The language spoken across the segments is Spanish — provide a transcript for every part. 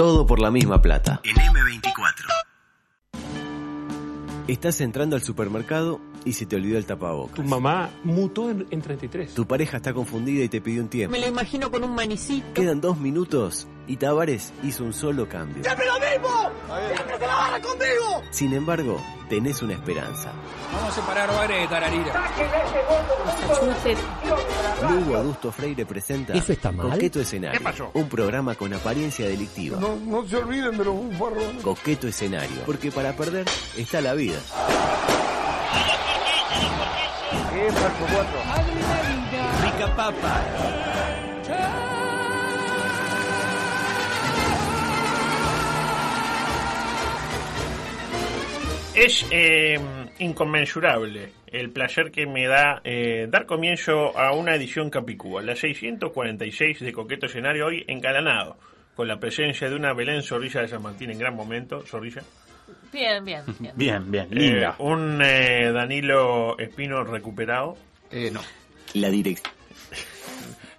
Todo por la misma plata. En M24. Estás entrando al supermercado y se te olvidó el tapabocas. Tu mamá mutó en, en 33. Tu pareja está confundida y te pidió un tiempo. Me lo imagino con un manicito. Quedan dos minutos y Tavares hizo un solo cambio. ¡Siempre lo mismo! Sin embargo, tenés una esperanza. Vamos a separar Bagre de Tararira. Lugo Adusto Freire presenta ¿Eso está mal? Coqueto Escenario. ¿Qué pasó? Un programa con apariencia delictiva. No, no se olviden de los bufarrones. Coqueto Escenario. Porque para perder está la vida. Rica papa. Es eh, inconmensurable el placer que me da eh, dar comienzo a una edición Capicúa, la 646 de Coqueto Escenario, hoy encalanado, con la presencia de una Belén Zorrilla de San Martín en gran momento. Zorrilla. Bien, bien, bien. Bien, bien, Eh, linda. un eh, Danilo Espino recuperado. Eh, no. La dirección.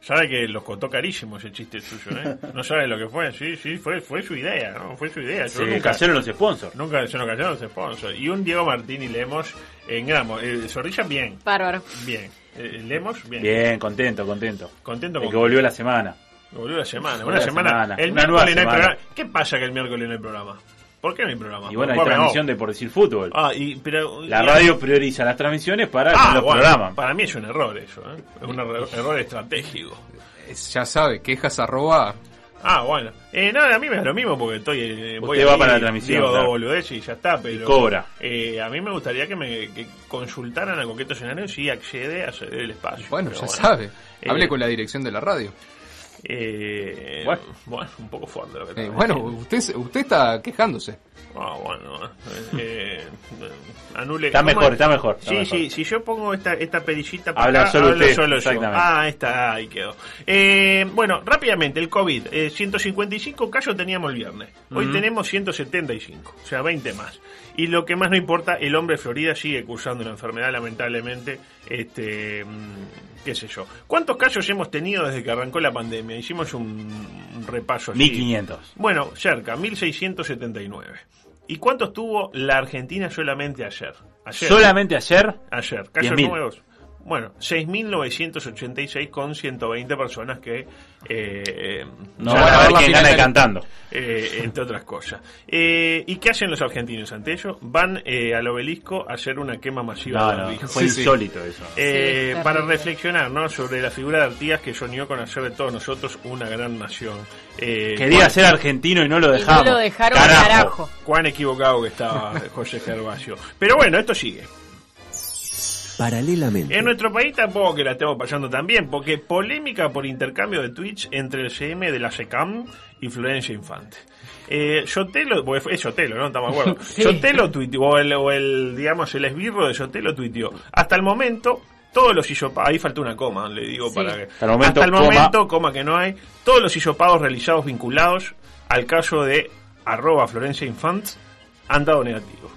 Sabe que los costó carísimo ese chiste suyo, ¿eh? No sabe lo que fue. Sí, sí, fue, fue su idea, ¿no? Fue su idea. Yo Se nunca, cayeron los sponsors. nunca se nos cayeron los sponsors. Y un Diego Martini Lemos en gramo. Eh, Zorrilla, bien. Bárbaro. Bien. Eh, Lemos, bien. Bien, contento, contento. Contento con que volvió la semana. Volvió la semana. Volvió Una la semana. semana. El Una miércoles nueva no hay semana. programa. ¿Qué pasa que el miércoles no hay programa? ¿Por qué no hay programa? Y bueno, hay transmisión de Por Decir Fútbol. Ah, y, pero, La y- radio prioriza las transmisiones para Ah, los bueno, programas. Para mí es un error eso, ¿eh? Es un error, error estratégico. Ya sabe, quejas arroba. Ah, bueno. Eh, no, a mí me da lo mismo porque estoy. Eh, voy Usted va ahí, para la transmisión, Digo claro. dos boludeces y ya está, pero. cobra. Eh, a mí me gustaría que me que consultaran a Coqueto Escenario si accede a ceder el espacio. Bueno, ya sabe. Eh, Hable con la dirección de la radio. Eh, Bueno. bueno. un poco fuerte lo que Eh, está bueno, usted, usted está quejándose. Ah, bueno. Eh, anule. Está ¿cómo mejor, es? está mejor, está Sí, mejor. sí, si yo pongo esta, esta perillita para Habla acá, solo hablo usted, solo yo. Ah, está, ahí quedó. Eh, bueno, rápidamente, el COVID. Eh, 155 casos teníamos el viernes. Hoy tenemos 175, o sea, 20 más. Y lo que más no importa, el hombre de Florida sigue cursando una enfermedad, lamentablemente. Este, mm, qué sé yo. ¿Cuántos casos hemos tenido desde que arrancó la pandemia? Hicimos un, un repaso. así. 1500. Bueno, cerca, 1679. ¿Y cuántos tuvo la Argentina solamente ayer? Ayer. Solamente ayer, Ayer. Casos 10.000. nuevos. Bueno, 6.986 con 120 personas que... eh, no Ya van va a ver quién final gana cantando. eh, entre otras cosas. Eh, ¿Y qué hacen los argentinos ante ello? Van eh, al obelisco a hacer una quema masiva No, de no, fue Sí, sí. insólito eso. Eh, Sí, para reflexionar ¿no? sobre la figura de Artigas que soñó con hacer de todos nosotros una gran nación. Eh, Quería cuán- ser argentino y no lo Y no dejamos. lo dejaron Carajo. carajo. Cuán equivocado que estaba José Gervasio. Pero bueno, esto sigue. Paralelamente. En nuestro país tampoco que la estemos pasando tan bien, porque polémica por intercambio de tweets entre el CM de la SECAM y Florencia Infante. Eh, Sotelo, porque fue- es Sotelo, ¿no? Estamos de acuerdo. Sotelo tuiteó, o el, o el, digamos, el esbirro de Sotelo tuiteó. Hasta el momento, todos los hisopados, ahí falta una coma, le digo Sí. para que. Hasta el momento, hasta el coma. momento, coma que no hay, todos los hisopados realizados vinculados al caso de arroba Florencia Infant han dado negativo.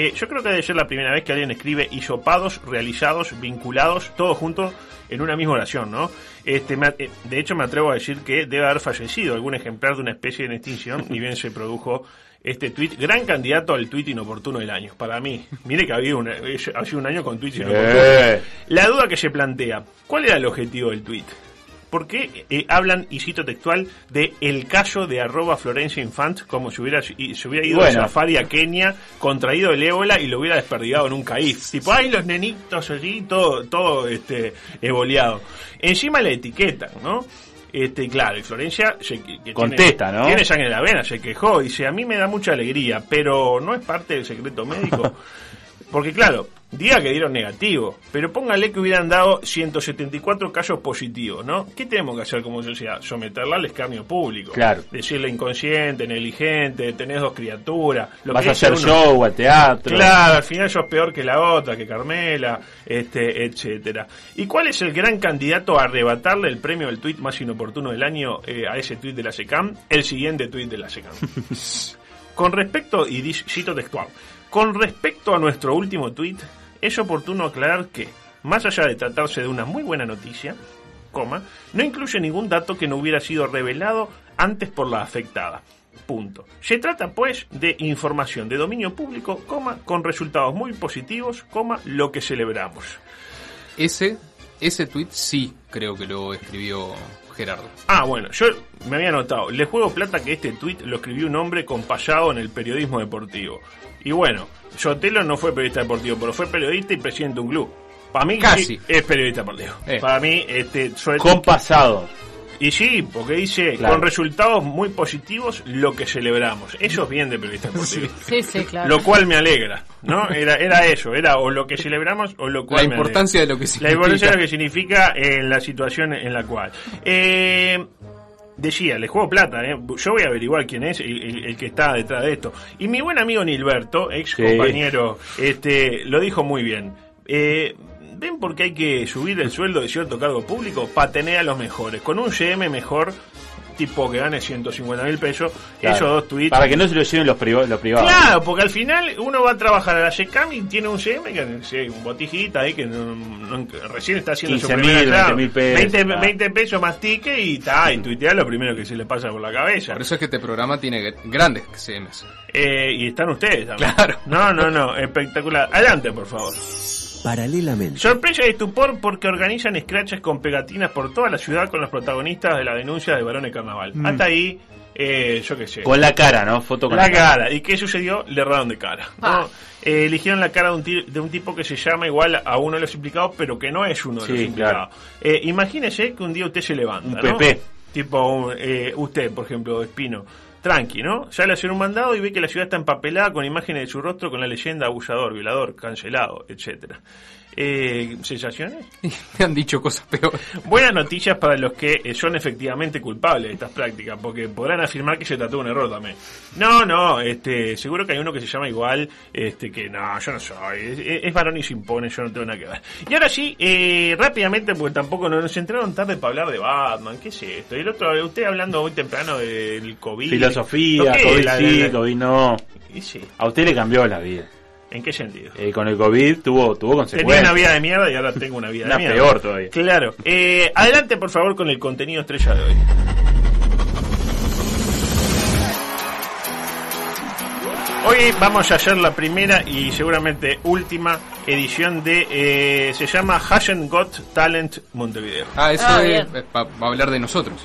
Eh, yo creo que debe ser la primera vez que alguien escribe hisopados realizados, vinculados, todos juntos en una misma oración, ¿no? Este, me- eh, de hecho, me atrevo a decir que debe haber fallecido algún ejemplar de una especie en extinción, ni bien se produjo este tuit, gran candidato al tuit inoportuno del año, para mí. Mire que había una, eh, ha sido un año con tuits inoportunos. Eh, La duda que se plantea, ¿cuál era el objetivo del tuit? ¿Por qué eh, hablan, y cito textual, de el caso de arroba Florencia Infant como si hubiera, y se hubiera ido Bueno. a safari a Kenia, contraído el ébola y lo hubiera desperdigado en un caif? Tipo, ay, los nenitos allí, todo, todo este, evoleado. Encima la etiquetan, ¿no? Este, claro, y Florencia se, que- que Contesta, tiene, ¿no? tiene sangre en la vena, se quejó, dice, a mí me da mucha alegría, pero no es parte del secreto médico. Porque claro, diga que dieron negativo, pero póngale que hubieran dado 174 casos positivos, ¿no? ¿Qué tenemos que hacer como sociedad? Someterla al escarnio público. Claro. Decirle inconsciente, negligente, tenés dos criaturas. Lo vas que a hacer uno. show, al teatro. Claro, al final sos peor que la otra, que Carmela, este, etcétera. ¿Y cuál es el gran candidato a arrebatarle el premio del tuit más inoportuno del año eh, a ese tuit de la SECAM? El siguiente tuit de la SECAM. Con respecto, y cito textual, con respecto a nuestro último tuit, es oportuno aclarar que, más allá de tratarse de una muy buena noticia, coma, no incluye ningún dato que no hubiera sido revelado antes por la afectada. Punto. Se trata, pues, de información de dominio público, coma, con resultados muy positivos, coma, lo que celebramos. Ese, ese tweet sí creo que lo escribió Gerardo. Ah, bueno, yo me había notado. Le juego plata que este tweet lo escribió un hombre compayado en el periodismo deportivo. Y bueno, Sotelo no fue periodista deportivo, pero fue periodista y presidente de un club. Para mí Casi. sí, es periodista deportivo. Eh. Para mí, este, sobre Con pasado. Y sí, porque dice, Claro. con resultados muy positivos, lo que celebramos. Eso es bien de periodista deportivo. Sí, sí, claro. Lo cual me alegra, ¿no? Era, era eso, era o lo que celebramos o lo cual La importancia de lo que La significa. importancia de lo que significa en la situación en la cual. Eh, decía, le juego plata, ¿eh? yo voy a averiguar quién es el, el- el que está detrás de esto. Y mi buen amigo Nilberto, ex Sí. compañero, este, lo dijo muy bien. Eh, ¿Ven por qué hay que subir el sueldo de cierto cargo público? Para tener a los mejores. Con un CM mejor, tipo que gane 150 mil pesos, Claro. esos dos tweets. Para que no se lo lleven los, priva- los privados. Claro, porque al final uno va a trabajar a la SECAM y tiene un CM que un botijita ahí que no- no- recién está haciendo su 15.000, primera claro, 20.000 pesos, 20, claro. 20 pesos más ticket y ta, y tuitea lo primero que se le pasa por la cabeza. Por eso es que este programa tiene gr- grandes CMs. Eh, y están ustedes también. Claro. No, no, no, espectacular. Adelante, por favor. Paralelamente. Sorpresa y estupor porque organizan scratches con pegatinas por toda la ciudad con los protagonistas de la denuncia de Barón de Carnaval. Hasta ahí, eh, yo qué sé. Con la cara, ¿no? Foto con la cara. ¿Y qué sucedió? Le erraron de cara. ¿no? Ah. Eh, eligieron la cara de un, de un tipo que se llama igual a uno de los implicados, pero que no es uno de Sí, los implicados. claro. Eh, imagínese que un día usted se levanta. Un ¿no? PP. Tipo un, eh, usted, por ejemplo, Espino. Tranqui, ¿no? Sale a hacer un mandado y ve que la ciudad está empapelada con imágenes de su rostro con la leyenda abusador, violador, cancelado, etcétera. Eh, ¿Sensaciones? Me han dicho cosas peores. Buenas noticias para los que eh, son efectivamente culpables de estas prácticas, porque podrán afirmar que se trató de un error también. No, no, este, seguro que hay uno que se llama igual, este, que no, yo no soy, es, es- es varón y se impone, yo no tengo nada que ver. Y ahora sí, eh, rápidamente, porque tampoco nos, entraron tarde para hablar de Batman, ¿qué es esto? Y el otro, usted hablando muy temprano del COVID. Filosofía, ¿Qué? COVID sí, COVID no. y sí, A usted le cambió la vida. ¿En qué sentido? Eh, con el COVID tuvo, tuvo Tenía consecuencias. una vida de mierda y ahora tengo una vida Una de mierda. peor todavía. Claro. Eh, adelante, por favor, con el contenido estrella de hoy. Hoy vamos a hacer la primera y seguramente última edición de... eh, se llama Hasn't Got Talent Montevideo. Ah, eso Ah, es- es pa- va a hablar de nosotros.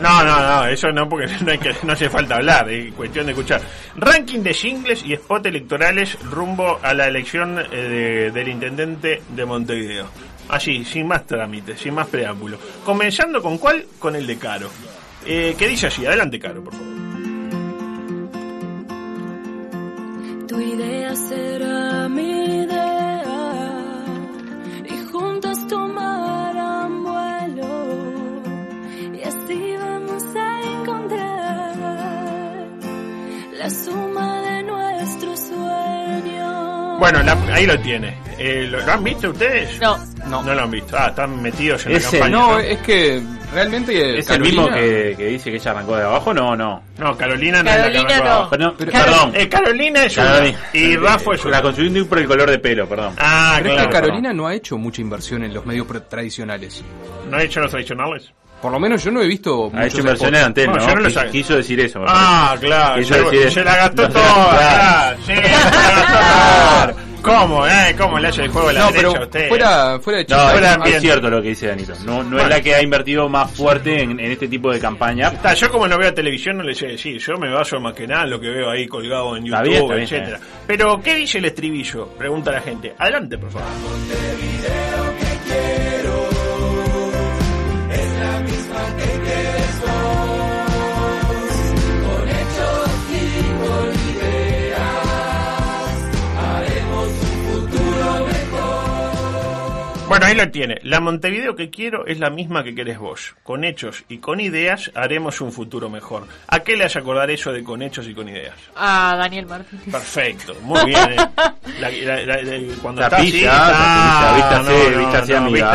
No, no, no, eso no, porque no, hay que, no hace falta hablar, es cuestión de escuchar. Ranking de singles y spot electorales rumbo a la elección eh, de- del intendente de Montevideo. Así, sin más trámites, sin más preámbulo. Comenzando con cuál? Con el de Caro. Eh, ¿Qué dice así? Adelante, Caro, por favor. Bueno, la- ahí lo tiene. Eh, ¿lo, lo han visto ustedes? No. no. lo han visto. Ah, están metidos en la Ese, campaña. No, ¿no? es que realmente ¿Es el Carolina- mismo que, que dice que ella arrancó de abajo? No, no. No, Carolina no es la que Carolina arrancó no. abajo. Perdón, Pero- perdón. Eh, Carolina es una. Carolina. Y Rafa es La confundí por el color de pelo, perdón. Ah, Pero es claro. que Carolina no ha hecho mucha inversión en los medios tradicionales. ¿No ha hecho los tradicionales? Por lo menos yo no he visto Ha hecho inversiones. Antel, No, ¿no? yo no lo Quis- sabía. Quiso decir eso. Ah, claro. Quiso Se, decir- se la gastó toda. Sí, se la gastó toda. ¿Cómo, eh? ¿Cómo le hace el juego a la No, derecha pero a usted? fuera, fuera de No, fuera es, es cierto lo que dice Danito. No, no es la que ha invertido más fuerte en, en este tipo de campaña. Está, yo como no veo televisión no le sé decir, yo me baso más que nada en lo que veo ahí colgado en Está YouTube, bien, está bien, etcétera. está Pero, ¿qué dice el estribillo? Pregunta la gente. Adelante, por favor. Bueno, ahí lo tiene. La Montevideo que quiero es la misma que querés vos. Con hechos y con ideas haremos un futuro mejor. ¿A qué le hace acordar eso de con hechos y con ideas? A Daniel Martín. Perfecto, muy bien. eh. La- la- la- la- cuando está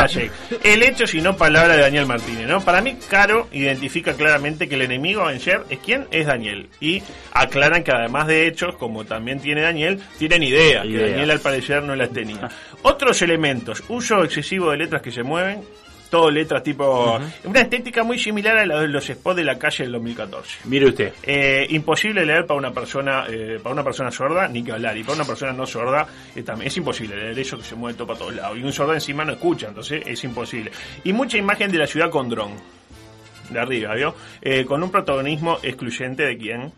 así. El hecho, si no palabra de Daniel Martínez, ¿no? Para mí, Caro identifica claramente que el enemigo a vencer es quién es Daniel. Y aclaran que además de hechos, como también tiene Daniel, tienen ideas, que. Daniel al parecer no las tenía. Otros elementos, uso de letras que se mueven, todo letras tipo... Una estética muy similar a la de los spots de la calle del 2014. Mire usted. Eh, imposible leer para una persona eh, para una persona sorda, ni que hablar. Y para una persona no sorda, eh, también es imposible leer eso que se mueve todo para todos lados. Y un sordo encima no escucha, entonces es imposible. Y mucha imagen de la ciudad con dron. De arriba, ¿vio? Eh, con un protagonismo excluyente de quién?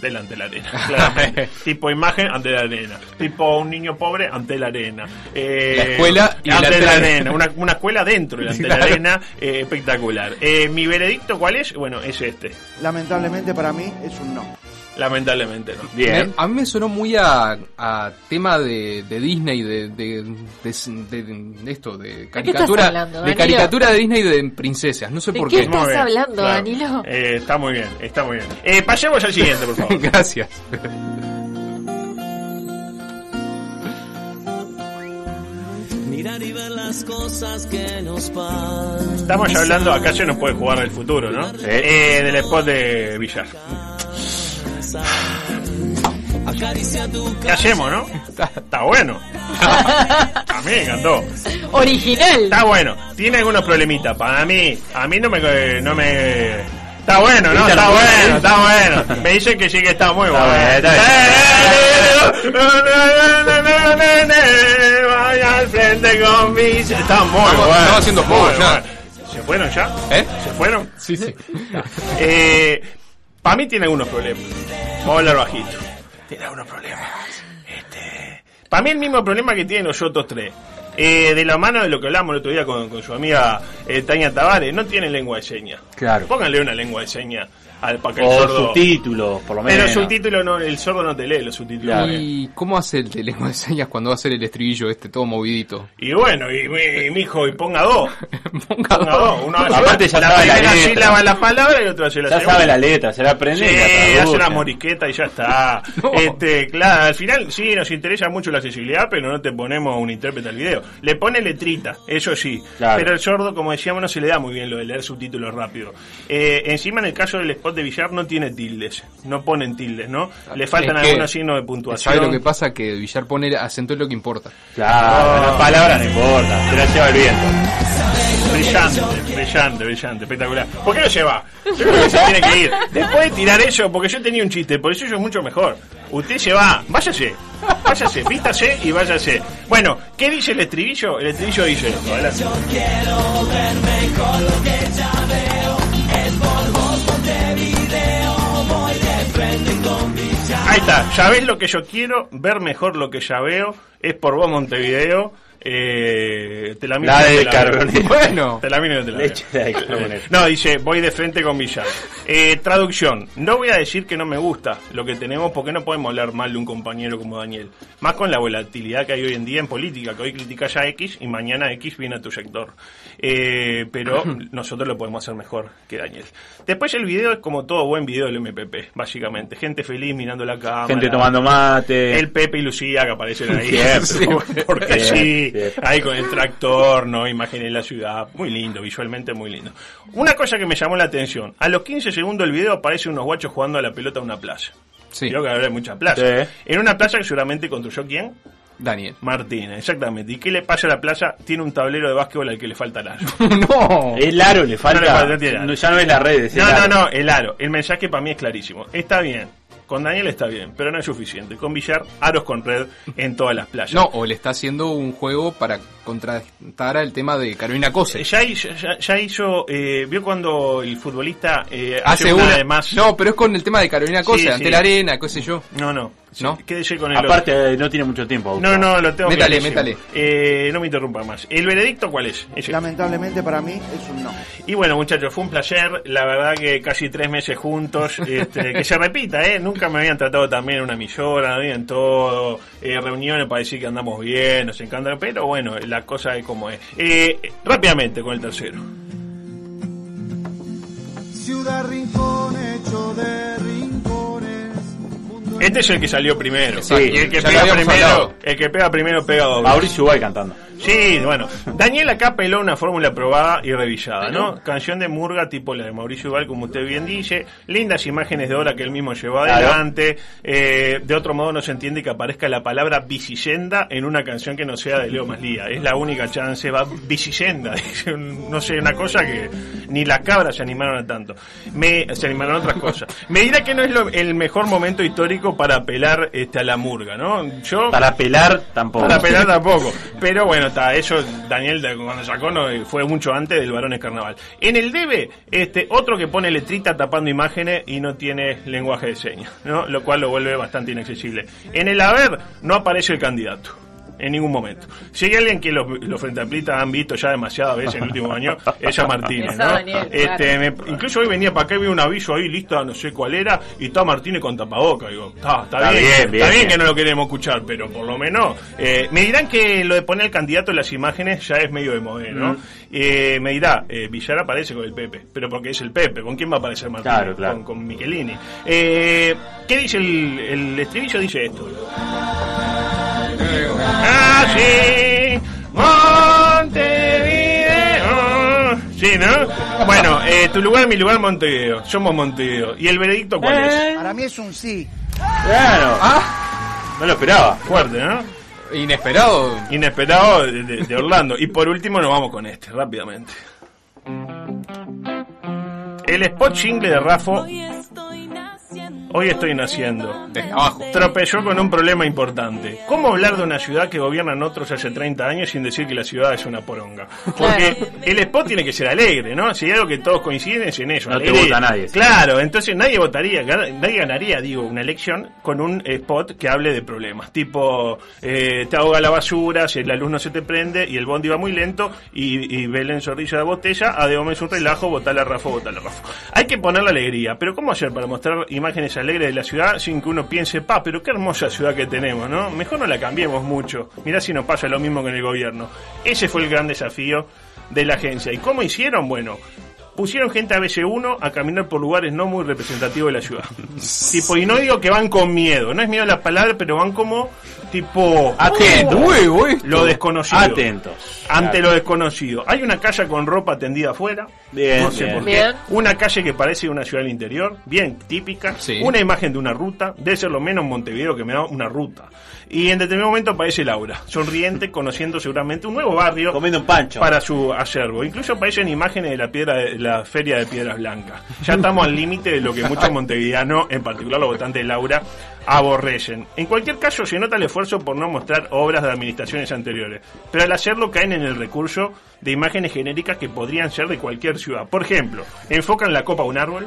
Delante de la arena, claramente. tipo imagen ante la arena. Tipo un niño pobre ante la arena. Eh, La escuela y ante delante la de la arena. Una, una escuela dentro delante de la arena. eh, espectacular. Eh, mi veredicto, ¿cuál es? Bueno, es este. Lamentablemente para mí es un no. Lamentablemente, ¿no? Bien. A mí me sonó muy a, a tema de, de Disney, de, de, de- de- de esto, de caricatura, hablando, de caricatura de Disney de princesas. No sé ¿De por qué qué. estás hablando, claro. Danilo? Eh, está muy bien, está muy bien. Eh, pasemos al siguiente, por favor. Gracias. Mirar y ver las cosas que nos pasan. Estamos hablando, acá se nos puede jugar el futuro, ¿no? Eh, del spot de Villar. ¿Qué hacemos, no? Está bueno. A mí me encantó. Original. Está bueno. Tiene algunos problemitas. Para mí, a mí no me... No me... Está bueno, ¿no? Está bueno, está bueno. Me dicen que sí que está muy bueno. Vaya al frente con mis... Está muy bueno. estamos haciendo poco ya. ¿Se fueron ya? ¿Eh? ¿Se fueron? Sí, sí. Eh, para mí tiene algunos problemas. Vamos a hablar bajito. Tiene algunos problemas. Este, para mí el mismo problema que tienen los otros tres. Eh, de la mano de lo que hablamos el otro día con, con su amiga eh, Tania Tavares, no tienen lengua de señas. Claro. Pónganle una lengua de señas al para que el O sordo. subtítulos, por lo Pero menos. el subtítulo no, el sordo no te lee los subtítulos. Claro. ¿Y cómo hace el de lengua de señas cuando va a hacer el estribillo este todo movidito? Y bueno, y, y, mijo, y ponga dos. Ponga Ponga dos. Uno hace Aparte ya la sabe la letra. sílaba la palabra y otro hace la Ya segunda. sabe la letra, se la aprende. y la Sí, hace traduce. una moriqueta y ya está. No. Este, claro, al final sí nos interesa mucho la accesibilidad, pero no te ponemos un intérprete al video. Le pone letrita, eso sí. Claro. Pero el sordo, como decíamos, no se le da muy bien lo de leer subtítulos rápido. Eh, encima, en el caso del spot de Villar, no tiene tildes. No ponen tildes, ¿no? Le faltan Es que- algunos signos de puntuación. ¿Sabe lo que pasa? Que Villar pone acento es lo que importa. Claro, la palabra no importa, se la lleva el viento. Brillante, brillante, brillante, espectacular. ¿Por qué no se va? Yo creo que se tiene que ir. Después de tirar eso, porque yo tenía un chiste, por eso yo es mucho mejor. Usted se va, váyase, váyase, vístase y váyase. Bueno, ¿qué dice el estribillo? El estribillo dice esto, adelante. Ya ves lo que yo quiero, ver mejor lo que ya veo, es por vos Montevideo. Eh, te la miro La y de. Bueno. Te la miro te la. Leche de. No, dice, voy de frente con Villar. Eh, traducción. No voy a decir que no me gusta lo que tenemos porque no podemos hablar mal de un compañero como Daniel. Más con la volatilidad que hay hoy en día en política, que hoy criticas a X y mañana X viene a tu sector. Eh, pero nosotros lo podemos hacer mejor que Daniel. Después el video es como todo buen video del MPP, básicamente. Gente feliz mirando la cámara. Gente tomando mate. El Pepe y Lucía que aparecen ahí. Siempre. Porque Siempre, sí, ahí con el tractor, ¿no? De la ciudad. Muy lindo, visualmente muy lindo. Una cosa que me llamó la atención. A los 15 segundos del video aparecen unos guachos jugando a la pelota en una playa. Sí, Creo que habrá muchas playas. Sí. En una playa que seguramente construyó quién? Daniel. Martínez, exactamente. ¿Y qué le pasa a la playa? Tiene un tablero de básquetbol al que le falta el aro. no. El aro le No le falta. falta, tiene aro. no, ya no es la red. es el No, no, aro. no, el aro. El mensaje para mí es clarísimo. Está bien. Con Daniel está bien, pero no es suficiente. Con Villar, aros con red en todas las playas. No, o le está haciendo un juego para contrastar al tema de Carolina Cose. Ya, hizo- ya, ya hizo, eh, vio cuando el futbolista eh, hace, Hace una una. de más. No, pero es con el tema de Carolina Cose, Sí, ante sí. la arena, qué sé yo. no, no. ¿No? Quédese con el Aparte, eh, no tiene mucho tiempo. No, no, lo tengo Métale, clarísimo. métale. Eh, no me interrumpa más. ¿El veredicto cuál es? Ese. Lamentablemente para mí es un no. Y bueno, muchachos, fue un placer. La verdad que casi tres meses juntos. Este, que se repita, ¿eh? Nunca me habían tratado también en una millora, ¿no? en todo. eh, reuniones para decir que andamos bien, nos encanta. Pero bueno, la cosa es como es. Eh, rápidamente con el tercero. Ciudad rincón hecho de. Este es el que salió primero. Y el que pega primero, el que pega primero pega doble. Mauricio Ubay cantando. Sí, bueno. Daniel acá peló una fórmula probada y revisada, ¿no? Canción de Murga tipo la de Mauricio Val, como usted bien dice. Lindas imágenes de hora que él mismo llevó Claro. adelante. Eh, de otro modo no se entiende que aparezca la palabra bicicenda en una canción que no sea de Leo Maslía. Es la única chance. Va bicicenda. No sé, una cosa que ni las cabras se animaron a tanto. Me, se animaron a otras cosas. Me dirá que no es lo- el mejor momento histórico para apelar este, a la murga, ¿no? Yo Para pelar tampoco. para pelar tampoco. Pero bueno, está, eso Daniel cuando sacó no, fue mucho antes del Varones Carnaval. En el debe, este, otro que pone letrita tapando imágenes y no tiene lenguaje de señas, ¿no? Lo cual lo vuelve bastante inaccesible. En el haber no aparece el candidato. En ningún momento. Si hay alguien que los, los Frente Amplista han visto ya demasiadas veces en el último año, es a Martínez, ¿no? Daniel, Este, claro. me- incluso hoy venía para acá y vi un aviso ahí, lista, no sé cuál era, y está Martínez con tapaboca. Digo, está, está, Está bien, bien, está bien, que no lo queremos escuchar, pero por lo menos. eh, me dirán que lo de poner el candidato en las imágenes ya es medio de modelo, ¿no? Mm. Eh, me dirá, eh, Villar aparece con el Pepe, pero porque es el Pepe, ¿con quién va a aparecer Martínez? Claro, claro. Con, con Michelini. Eh, ¿Qué dice el, el estribillo? Dice esto. Así, Montevideo. Sí, ¿no? Bueno, eh, tu lugar, mi lugar, Montevideo. Somos Montevideo. ¿Y el veredicto cuál es? Para mí es un sí. Claro. Ah, No lo esperaba. Fuerte, ¿no? inesperado. Inesperado de, de- de Orlando. Y por último nos vamos con este, rápidamente. El spot jingle de Rafo, Hoy estoy naciendo. Desde abajo. Tropezó con un problema importante. ¿Cómo hablar de una ciudad que gobiernan otros hace 30 años sin decir que la ciudad es una poronga? Porque el spot tiene que ser alegre, ¿no? Si hay algo que todos coinciden es en eso. No te alegría. vota nadie, sí. Claro, entonces nadie votaría, nadie ganaría, digo, una elección con un spot que hable de problemas. Tipo, eh, te ahoga la basura, si la luz no se te prende y el bondi va muy lento y, y Belén Zorrilla de botella, a de es un relajo, votale a Rafa, votale a Rafa. Hay que poner la alegría, pero ¿cómo hacer para mostrar imágenes alegres de la ciudad sin que uno piense, pa, pero qué hermosa ciudad que tenemos, ¿no? Mejor no la cambiemos mucho. Mirá si nos pasa lo mismo con el gobierno. Ese fue el gran desafío de la agencia. ¿Y cómo hicieron? Bueno, pusieron gente a BC1 a caminar por lugares no muy representativos de la ciudad. tipo, y no digo que van con miedo, no es miedo la palabra, pero van como tipo Atento. Huevo, esto. lo desconocido. Atentos. Ante Claro. lo desconocido. Hay una calle con ropa tendida afuera. Bien, no sé bien. por qué. Bien. Una calle que parece una ciudad del interior, bien típica. Sí. Una imagen de una ruta. Debe ser lo menos Montevideo que me da una ruta. Y en determinado momento aparece Laura, sonriente, conociendo seguramente un nuevo barrio Comiendo un pancho. para su acervo. Incluso aparecen imágenes de la piedra de la feria de piedras blancas. Ya estamos al límite de lo que muchos montevideanos, en particular los votantes de Laura, aborrecen. En cualquier caso, se nota el esfuerzo por no mostrar obras de administraciones anteriores, pero al hacerlo caen en el recurso de imágenes genéricas que podrían ser de cualquier ciudad. Por ejemplo, enfocan la copa a un árbol,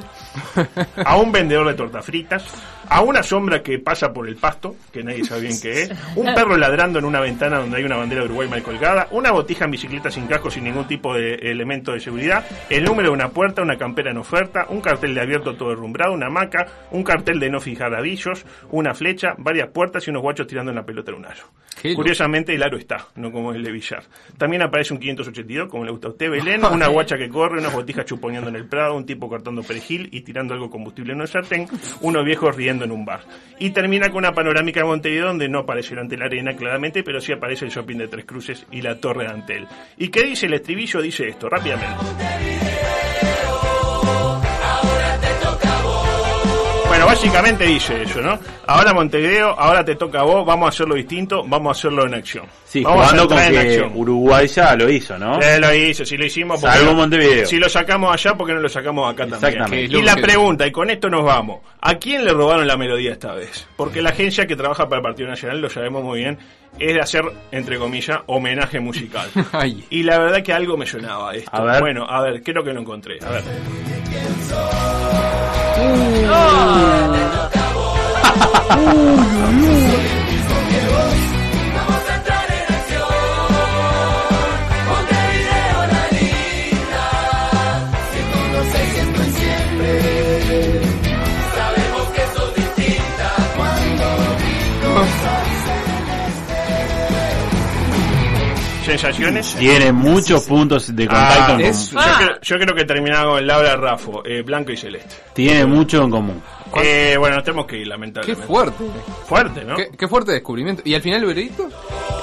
a un vendedor de tortas fritas, a una sombra que pasa por el pasto, que nadie sabe bien qué es, un perro ladrando en una ventana donde hay una bandera de Uruguay mal colgada, una botija en bicicleta sin casco sin ningún tipo de elemento de seguridad, el número de una puerta, una campera en oferta, un cartel de abierto todo derrumbrado, una hamaca, un cartel de no fijar avisos, una flecha, varias puertas y unos guachos tirando una pelota en un aro. Qué loco. Curiosamente el aro está, no como el de Villar. También aparece un 582, como le gusta a usted, Belén, una guacha que corre, unas botijas chuponeando en el prado, un tipo cortando perejil y tirando algo combustible en un sartén, unos viejos riendo en un bar. Y termina con una panorámica de Montevideo donde no aparece ante la arena claramente, pero sí aparece el shopping de Tres Cruces y la torre de Antel. ¿Y qué dice el estribillo? Dice esto, rápidamente. Básicamente dice eso, ¿no? Ahora Montevideo, ahora te toca a vos, vamos a hacerlo distinto, vamos a hacerlo en acción. Sí, vamos jugando con en que acción. Uruguay ya lo hizo, ¿no? Eh, lo hizo, si lo hicimos porque Salvo no- Montevideo. Si lo sacamos allá, porque no lo sacamos acá también? Exactamente. Y la pregunta, y con esto nos vamos, ¿a quién le robaron la melodía esta vez? Porque la agencia que trabaja para el Partido Nacional, lo sabemos muy bien, es de hacer, entre comillas, homenaje musical. Ay. y la verdad que algo me sonaba esto. A ver. Bueno, a ver, creo que lo encontré. A ver. Uh. uh. ¿Sensaciones? Tiene muchos puntos de contacto Ah, en es- común. Yo, creo, yo creo que terminaba con Laura Raffo, eh, blanco y celeste. Tiene mucho en común. Eh, bueno, tenemos que ir, Qué lamentablemente. fuerte. Fuerte, ¿no? Qué, qué fuerte descubrimiento. ¿Y al final el veredicto?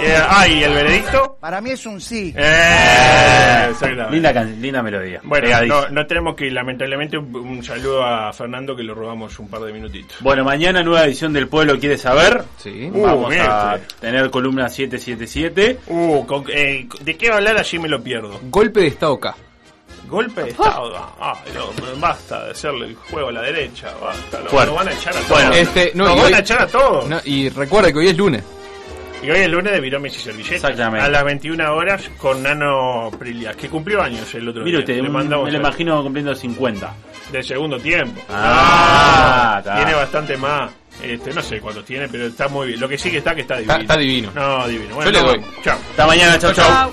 Eh, ah, ¿y el veredicto? Para mí es un sí. Eh, exactamente. Linda, can- linda melodía. Bueno, no, no tenemos que, lamentablemente, un, un saludo a Fernando que le robamos un par de minutitos. Bueno, mañana nueva edición del Pueblo quiere saber. Sí. Uh, Vamos a miércoles. tener columna 777. Uh, con- eh, ¿de qué va a hablar? Allí me lo pierdo. Golpe de estado K. Golpe de Estado. Ah, no, basta de hacerle el juego a la derecha. Basta. Lo, Fuerte. lo van a echar a todos. Bueno, Este, no, Nos y van hoy- a echar a todos. No, y recuerda que hoy es lunes. Y hoy es lunes de Viromes y Servilleta. Exactamente. A las 21 horas con Nano Prilias, que cumplió años el otro Mire día. usted, Le un- mandamos me lo el- imagino cumpliendo 50. del segundo tiempo. Ah, está. tiene bastante más. Este, no sé cuántos tiene, pero está muy bien. Lo que sí que está que está divino. Está- está divino. No, divino. Bueno, Yo le doy. Chao. Hasta mañana, chau, chau. Chao.